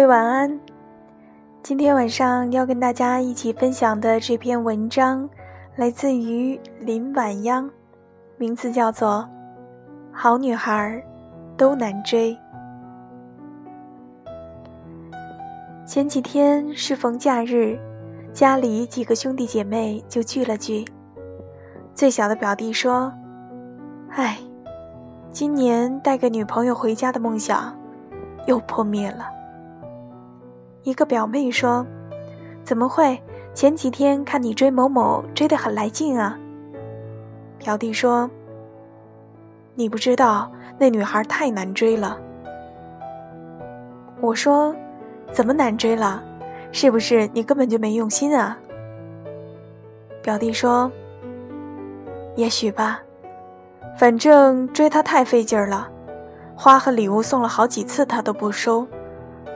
各位晚安。今天晚上要跟大家一起分享的这篇文章，来自于林晚央，名字叫做《好女孩都难追》。前几天适逢假日，家里几个兄弟姐妹就聚了聚。最小的表弟说：“唉，今年带个女朋友回家的梦想又破灭了。”一个表妹说：“怎么会？前几天看你追某某，追得很来劲啊。”表弟说：“你不知道，那女孩太难追了。”我说：“怎么难追了？是不是你根本就没用心啊？”表弟说：“也许吧，反正追她太费劲儿了，花和礼物送了好几次，她都不收，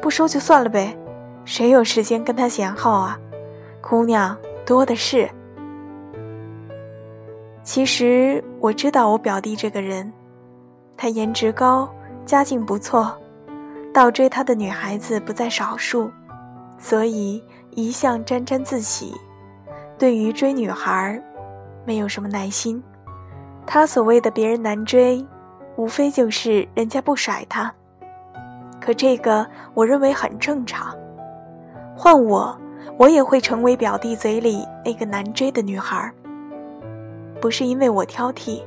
不收就算了呗。”谁有时间跟他闲耗啊？姑娘多的是。其实我知道我表弟这个人，他颜值高，家境不错，倒追他的女孩子不在少数，所以一向沾沾自喜，对于追女孩，没有什么耐心。他所谓的别人难追，无非就是人家不甩他。可这个我认为很正常。换我，我也会成为表弟嘴里那个难追的女孩。不是因为我挑剔，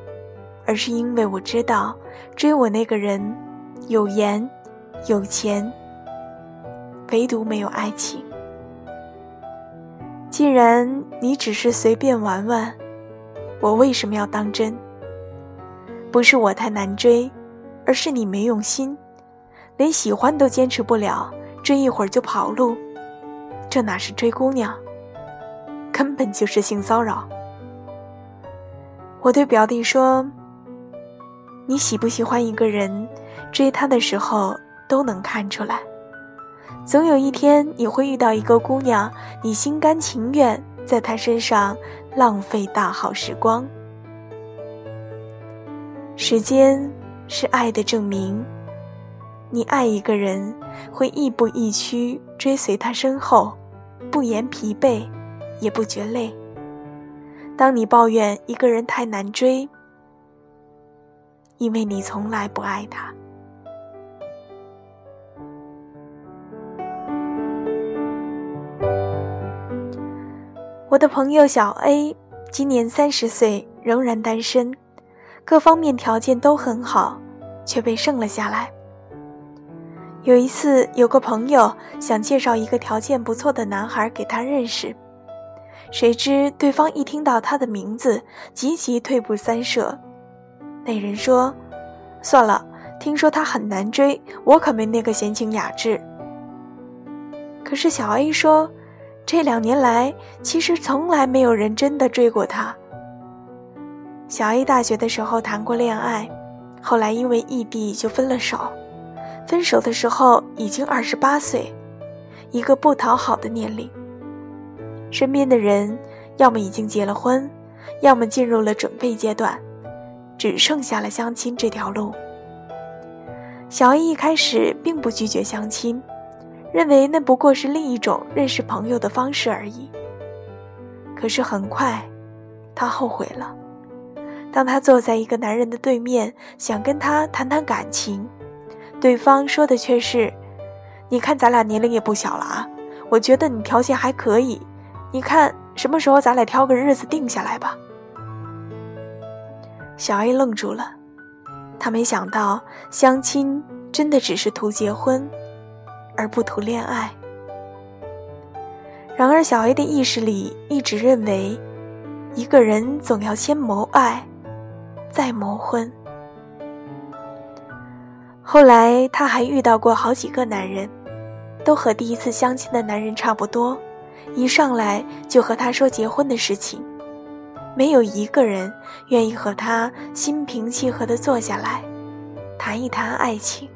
而是因为我知道，追我那个人有颜有钱，唯独没有爱情。既然你只是随便玩玩，我为什么要当真？不是我太难追，而是你没用心，连喜欢都坚持不了，追一会儿就跑路。这哪是追姑娘，根本就是性骚扰。我对表弟说：“你喜不喜欢一个人，追他的时候都能看出来。总有一天你会遇到一个姑娘，你心甘情愿在她身上浪费大好时光。时间是爱的证明。你爱一个人，会亦步亦趋追随他身后。”不言疲惫，也不觉累。当你抱怨一个人太难追，因为你从来不爱他。我的朋友小 A 今年三十岁，仍然单身，各方面条件都很好，却被剩了下来。有一次，有个朋友想介绍一个条件不错的男孩给他认识，谁知对方一听到他的名字，急急退步三舍。那人说：“算了，听说他很难追，我可没那个闲情雅致。”可是小 A 说：“这两年来，其实从来没有人真的追过他。”小 A 大学的时候谈过恋爱，后来因为异地就分了手。分手的时候已经二十八岁，一个不讨好的年龄。身边的人要么已经结了婚，要么进入了准备阶段，只剩下了相亲这条路。小 A 一开始并不拒绝相亲，认为那不过是另一种认识朋友的方式而已。可是很快，他后悔了。当他坐在一个男人的对面，想跟他谈谈感情。对方说的却是：“你看咱俩年龄也不小了啊，我觉得你条件还可以，你看什么时候咱俩挑个日子定下来吧。”小 A 愣住了，他没想到相亲真的只是图结婚，而不图恋爱。然而小 A 的意识里一直认为，一个人总要先谋爱，再谋婚。后来，她还遇到过好几个男人，都和第一次相亲的男人差不多，一上来就和他说结婚的事情，没有一个人愿意和他心平气和地坐下来，谈一谈爱情。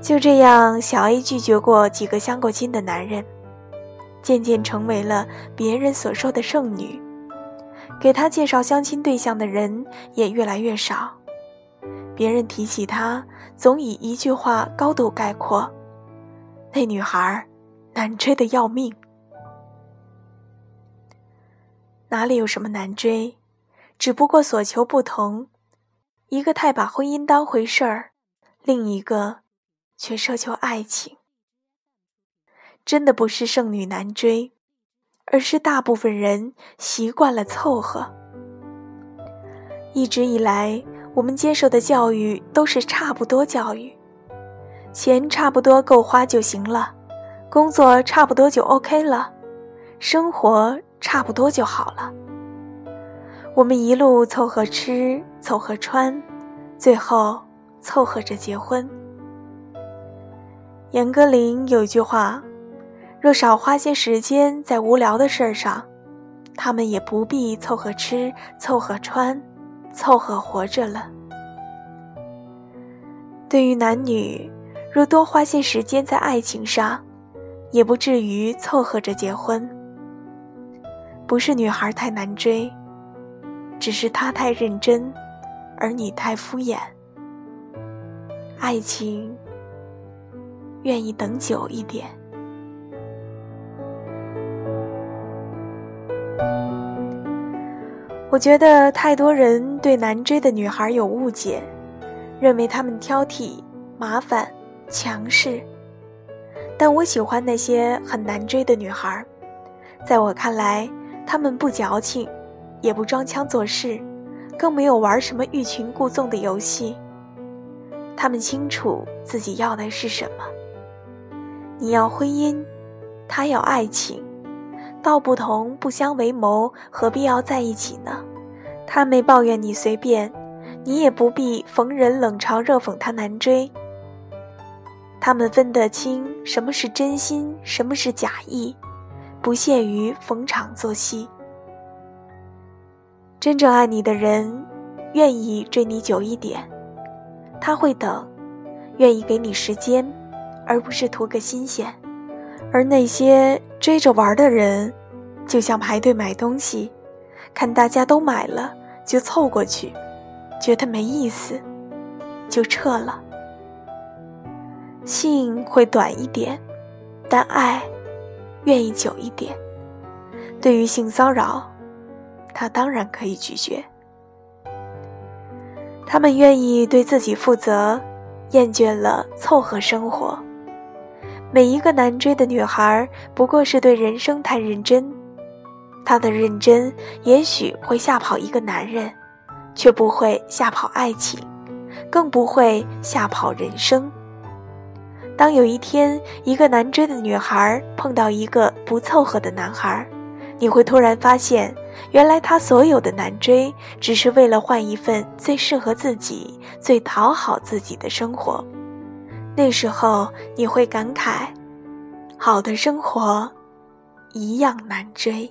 就这样，小 A 拒绝过几个相过亲的男人，渐渐成为了别人所说的剩女，给她介绍相亲对象的人也越来越少。别人提起她，总以一句话高度概括：那女孩难追的要命。哪里有什么难追，只不过所求不同。一个太把婚姻当回事儿，另一个却奢求爱情。真的不是剩女难追，而是大部分人习惯了凑合。一直以来，我们接受的教育都是差不多教育，钱差不多够花就行了，工作差不多就 OK 了，生活差不多就好了。我们一路凑合吃，凑合穿，最后凑合着结婚。严歌苓有一句话。若少花些时间在无聊的事儿上，他们也不必凑合吃、凑合穿、凑合活着了。对于男女，若多花些时间在爱情上，也不至于凑合着结婚。不是女孩太难追，只是他太认真，而你太敷衍。爱情愿意等久一点。我觉得太多人对难追的女孩有误解，认为她们挑剔、麻烦、强势。但我喜欢那些很难追的女孩，在我看来，她们不矫情，也不装腔作势，更没有玩什么欲擒故纵的游戏。她们清楚自己要的是什么。你要婚姻，他要爱情。道不同不相为谋，何必要在一起呢？他没抱怨你随便，你也不必逢人冷嘲热讽他难追。他们分得清什么是真心，什么是假意，不屑于逢场作戏。真正爱你的人，愿意追你久一点，他会等，愿意给你时间，而不是图个新鲜。而那些追着玩的人，就像排队买东西，看大家都买了就凑过去，觉得没意思，就撤了。性会短一点，但爱愿意久一点。对于性骚扰，他当然可以拒绝。他们愿意对自己负责，厌倦了凑合生活。每一个难追的女孩，不过是对人生太认真。她的认真也许会吓跑一个男人，却不会吓跑爱情，更不会吓跑人生。当有一天，一个难追的女孩碰到一个不凑合的男孩，你会突然发现，原来他所有的难追，只是为了换一份最适合自己、最讨好自己的生活。那时候你会感慨，好的生活一样难追。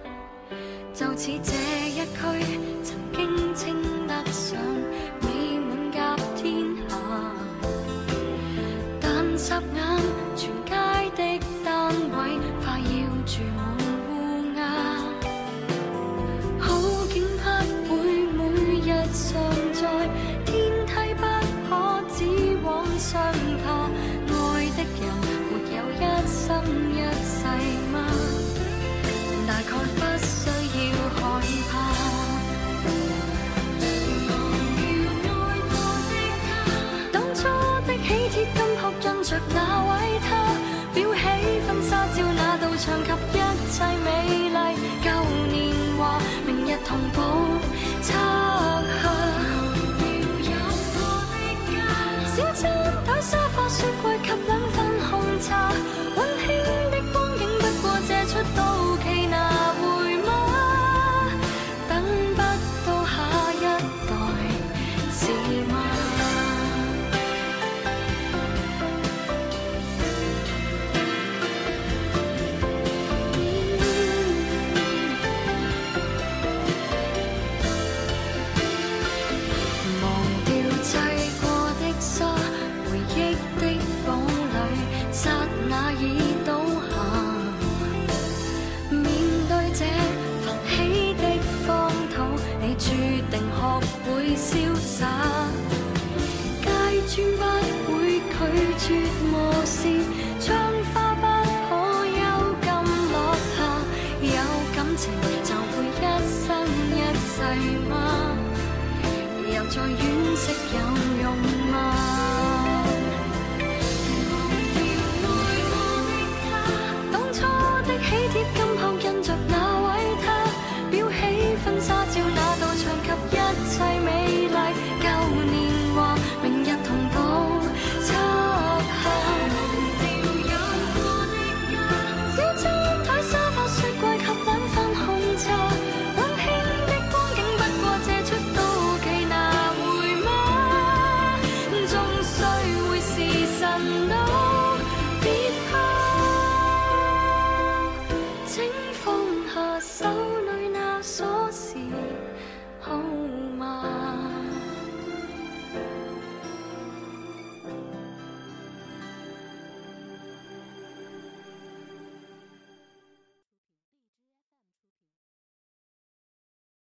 就似这一区，一